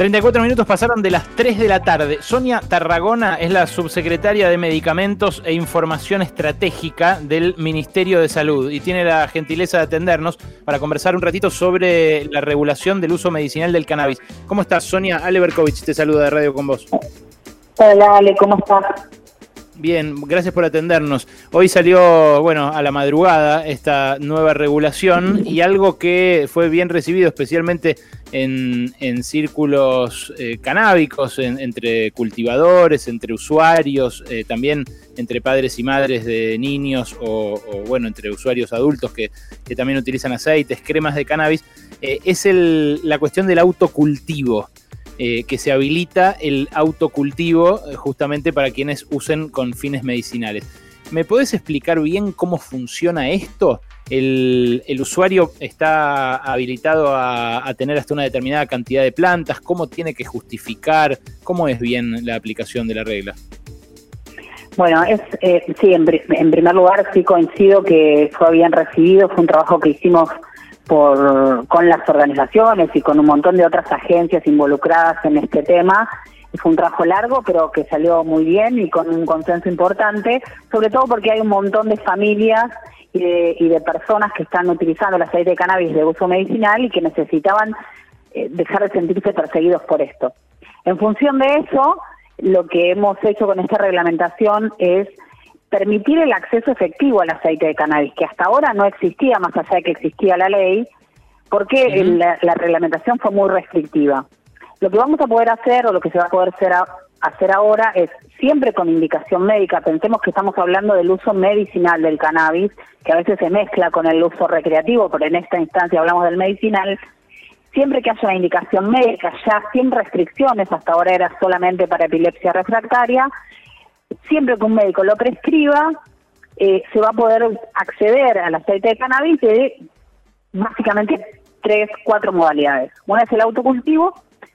34 minutos pasaron de las 3 de la tarde. Sonia Tarragona es la subsecretaria de Medicamentos e Información Estratégica del Ministerio de Salud y tiene la gentileza de atendernos para conversar un ratito sobre la regulación del uso medicinal del cannabis. ¿Cómo estás, Sonia? Ale Berkovich te saluda de Radio con vos. Hola, Ale, ¿cómo estás? Bien, gracias por atendernos. Hoy salió, bueno, a la madrugada esta nueva regulación y algo que fue bien recibido, especialmente en, círculos eh, canábicos, entre cultivadores, entre usuarios, eh, también entre padres y madres de niños o, bueno, entre usuarios adultos que, también utilizan aceites, cremas de cannabis, eh, es el, la cuestión del autocultivo. Eh, que se habilita el autocultivo eh, justamente para quienes usen con fines medicinales. ¿Me puedes explicar bien cómo funciona esto? El, usuario está habilitado a, tener hasta una determinada cantidad de plantas, cómo tiene que justificar, cómo es bien la aplicación de la regla. Bueno, es eh, sí, en, en, primer lugar sí coincido que fue bien recibido, fue un trabajo que hicimos por, con las organizaciones y con un montón de otras agencias involucradas en este tema. Fue un trabajo largo, pero que salió muy bien y con un consenso importante, sobre todo porque hay un montón de familias y de, y de personas que están utilizando el aceite de cannabis de uso medicinal y que necesitaban eh, dejar de sentirse perseguidos por esto. En función de eso, lo que hemos hecho con esta reglamentación es permitir el acceso efectivo al aceite de cannabis, que hasta ahora no existía, más allá de que existía la ley, porque la, reglamentación fue muy restrictiva. Lo que vamos a poder hacer, o lo que se va a poder hacer, ahora, es siempre con indicación médica. Pensemos que estamos hablando del uso medicinal del cannabis, que a veces se mezcla con el uso recreativo, pero en esta instancia hablamos del medicinal. Siempre que haya una indicación médica, ya sin restricciones, hasta ahora era solamente para epilepsia refractaria, siempre que un médico lo prescriba, eh, se va a poder acceder al aceite de cannabis de básicamente tres, cuatro modalidades. Una es el autocultivo,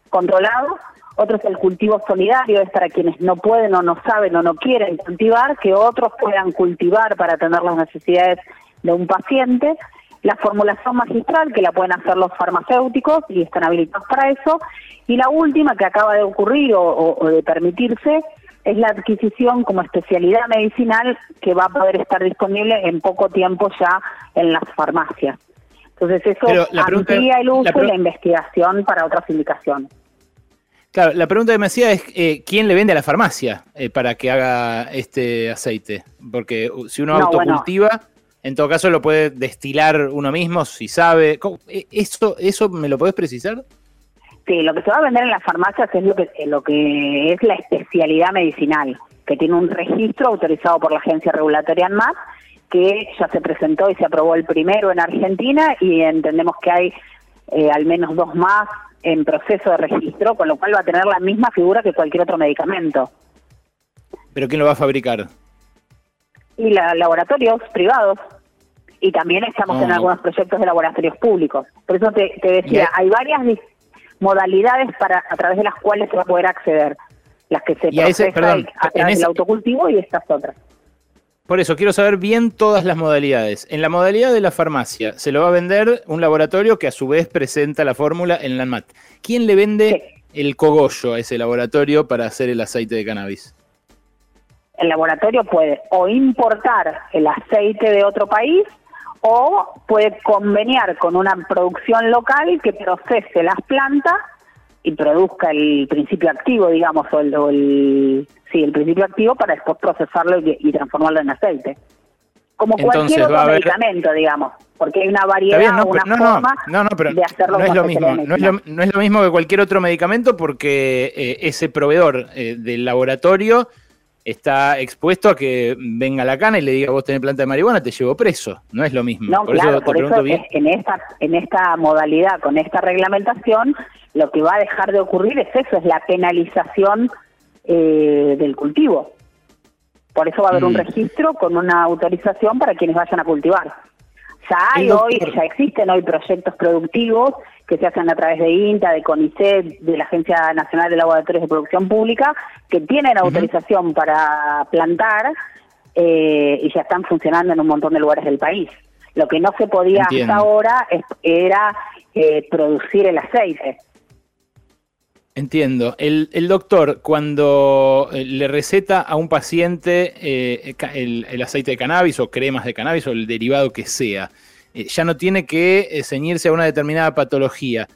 controlado, otro es el cultivo solidario, es para quienes no pueden o no saben o no quieren cultivar, que otros puedan cultivar para atender las necesidades de un paciente. La formulación magistral, que la pueden hacer los farmacéuticos y están habilitados para eso. Y la última que acaba de ocurrir o de permitirse es la adquisición como especialidad medicinal que va a poder estar disponible en poco tiempo ya en las farmacias. Entonces eso amplía el uso y la investigación para otras indicaciones. Claro, la pregunta que me hacía es eh, quién le vende a la farmacia eh, para que haga este aceite, porque uh, si uno autocultiva, en todo caso lo puede destilar uno mismo si sabe. Eh, ¿Eso, eso me lo puedes precisar? Sí, lo que se va a vender en las farmacias es lo que, lo que es la especialidad medicinal, que tiene un registro autorizado por la Agencia Regulatoria ANMAT, que ya se presentó y se aprobó el primero en Argentina y entendemos que hay eh, al menos dos más en proceso de registro, con lo cual va a tener la misma figura que cualquier otro medicamento. ¿Pero quién lo va a fabricar? Y la, laboratorios privados. Y también estamos en ah. algunos proyectos de laboratorios públicos. Por eso te, decía, hay varias modalidades para a través de las cuales se va a poder acceder. Las que se procesan a, través del autocultivo y estas otras. Por eso, quiero saber bien todas las modalidades. En la modalidad de la farmacia, se lo va a vender un laboratorio que a su vez presenta la fórmula en la ANMAT. ¿Quién le vende el cogollo a ese laboratorio para hacer el aceite de cannabis? El laboratorio puede o importar el aceite de otro país o puede conveniar con una producción local que procese las plantas y produzca el principio activo, digamos, o el, sí, el principio activo para después procesarlo y, transformarlo en aceite. Como cualquier otro medicamento, digamos, porque hay una variedad, una forma de hacerlo no es lo mismo, no es lo, mismo que cualquier otro medicamento porque eh, ese proveedor eh, del laboratorio está expuesto a que venga la cana y le diga vos tenés planta de marihuana, te llevo preso. No es lo mismo. No, por claro, eso por eso en esta, en esta modalidad, con esta reglamentación, lo que va a dejar de ocurrir es eso, es la penalización eh, del cultivo. Por eso va a haber un mm. registro con una autorización para quienes vayan a cultivar. Ya hay hoy, ya existen hoy proyectos productivos que se hacen a través de INTA, de CONICET, de la Agencia Nacional de Laboratorios de Producción Pública, que tienen autorización para plantar eh, y ya están funcionando en un montón de lugares del país. Lo que no se podía hasta ahora era eh, producir el aceite. Entiendo. El, doctor, cuando eh, le receta a un paciente eh, el, aceite de cannabis o cremas de cannabis o el derivado que sea, eh, ya no tiene que ceñirse a una determinada patología,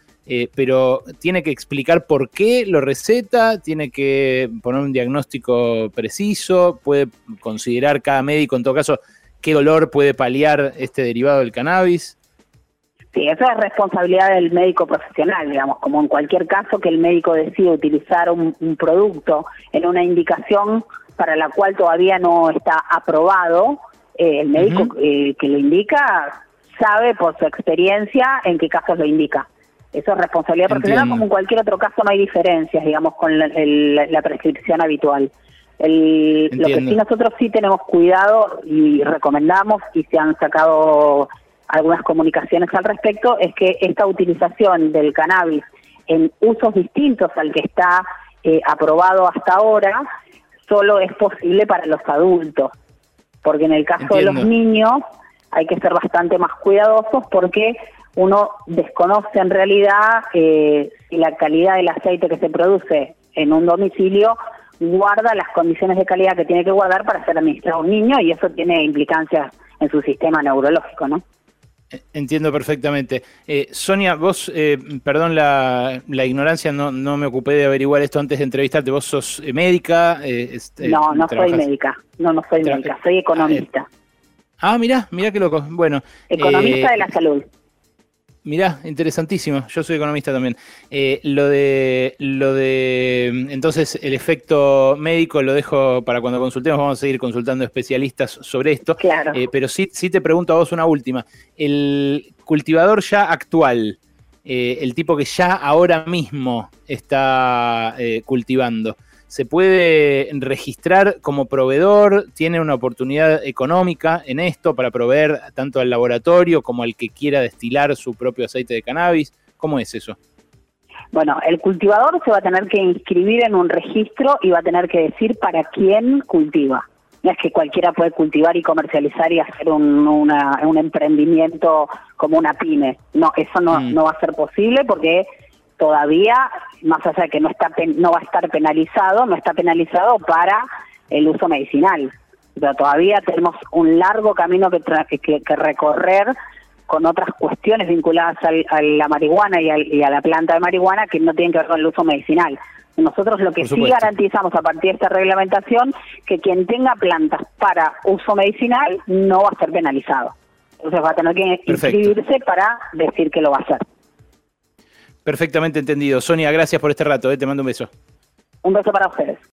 pero tiene que explicar por qué lo receta, tiene que poner un diagnóstico preciso, puede considerar cada médico, en todo caso, qué dolor puede paliar este derivado del cannabis. Sí, eso es responsabilidad del médico profesional, digamos, como en cualquier caso que el médico decide utilizar un, producto en una indicación para la cual todavía no está aprobado, eh, el médico eh, que lo indica sabe por su experiencia en qué casos lo indica. Eso es responsabilidad profesional, como en cualquier otro caso no hay diferencias, digamos, con la, prescripción habitual. lo que sí nosotros sí tenemos cuidado y recomendamos y se han sacado algunas comunicaciones al respecto, es que esta utilización del cannabis en usos distintos al que está eh, aprobado hasta ahora, solo es posible para los adultos, porque en el caso de los niños hay que ser bastante más cuidadosos porque uno desconoce en realidad eh, si la calidad del aceite que se produce en un domicilio guarda las condiciones de calidad que tiene que guardar para ser administrado a un niño y eso tiene implicancias en su sistema neurológico, ¿no? Entiendo perfectamente. Eh, Sonia, vos, eh, perdón la, ignorancia, no, no me ocupé de averiguar esto antes de entrevistarte. ¿Vos sos eh, médica? Este, no, no soy médica. No, no soy médica. Soy economista. Ah, mirá, mirá qué loco. Bueno. Economista de la salud. Mirá, interesantísimo. Yo soy economista también. Eh, lo de, lo de, entonces el efecto médico lo dejo para cuando consultemos. Vamos a seguir consultando especialistas sobre esto. Claro. Eh, pero sí, sí te pregunto a vos una última. El cultivador ya actual, eh, el tipo que ya ahora mismo está cultivando se puede registrar como proveedor, tiene una oportunidad económica en esto para proveer tanto al laboratorio como al que quiera destilar su propio aceite de cannabis. ¿Cómo es eso? Bueno, el cultivador se va a tener que inscribir en un registro y va a tener que decir para quién cultiva. No es que cualquiera puede cultivar y comercializar y hacer un, un emprendimiento como una pyme. No, eso no, mm. no va a ser posible porque todavía, más allá de que no, está, no va a estar penalizado, no está penalizado para el uso medicinal. Pero todavía tenemos un largo camino que, que, recorrer con otras cuestiones vinculadas a la marihuana y, a la planta de marihuana que no tienen que ver con el uso medicinal. Nosotros lo que sí garantizamos a partir de esta reglamentación que quien tenga plantas para uso medicinal no va a ser penalizado. Entonces va a tener que inscribirse para decir que lo va a hacer. Perfectamente entendido. Sonia, gracias por este rato. Eh, te mando un beso. Un beso para ustedes.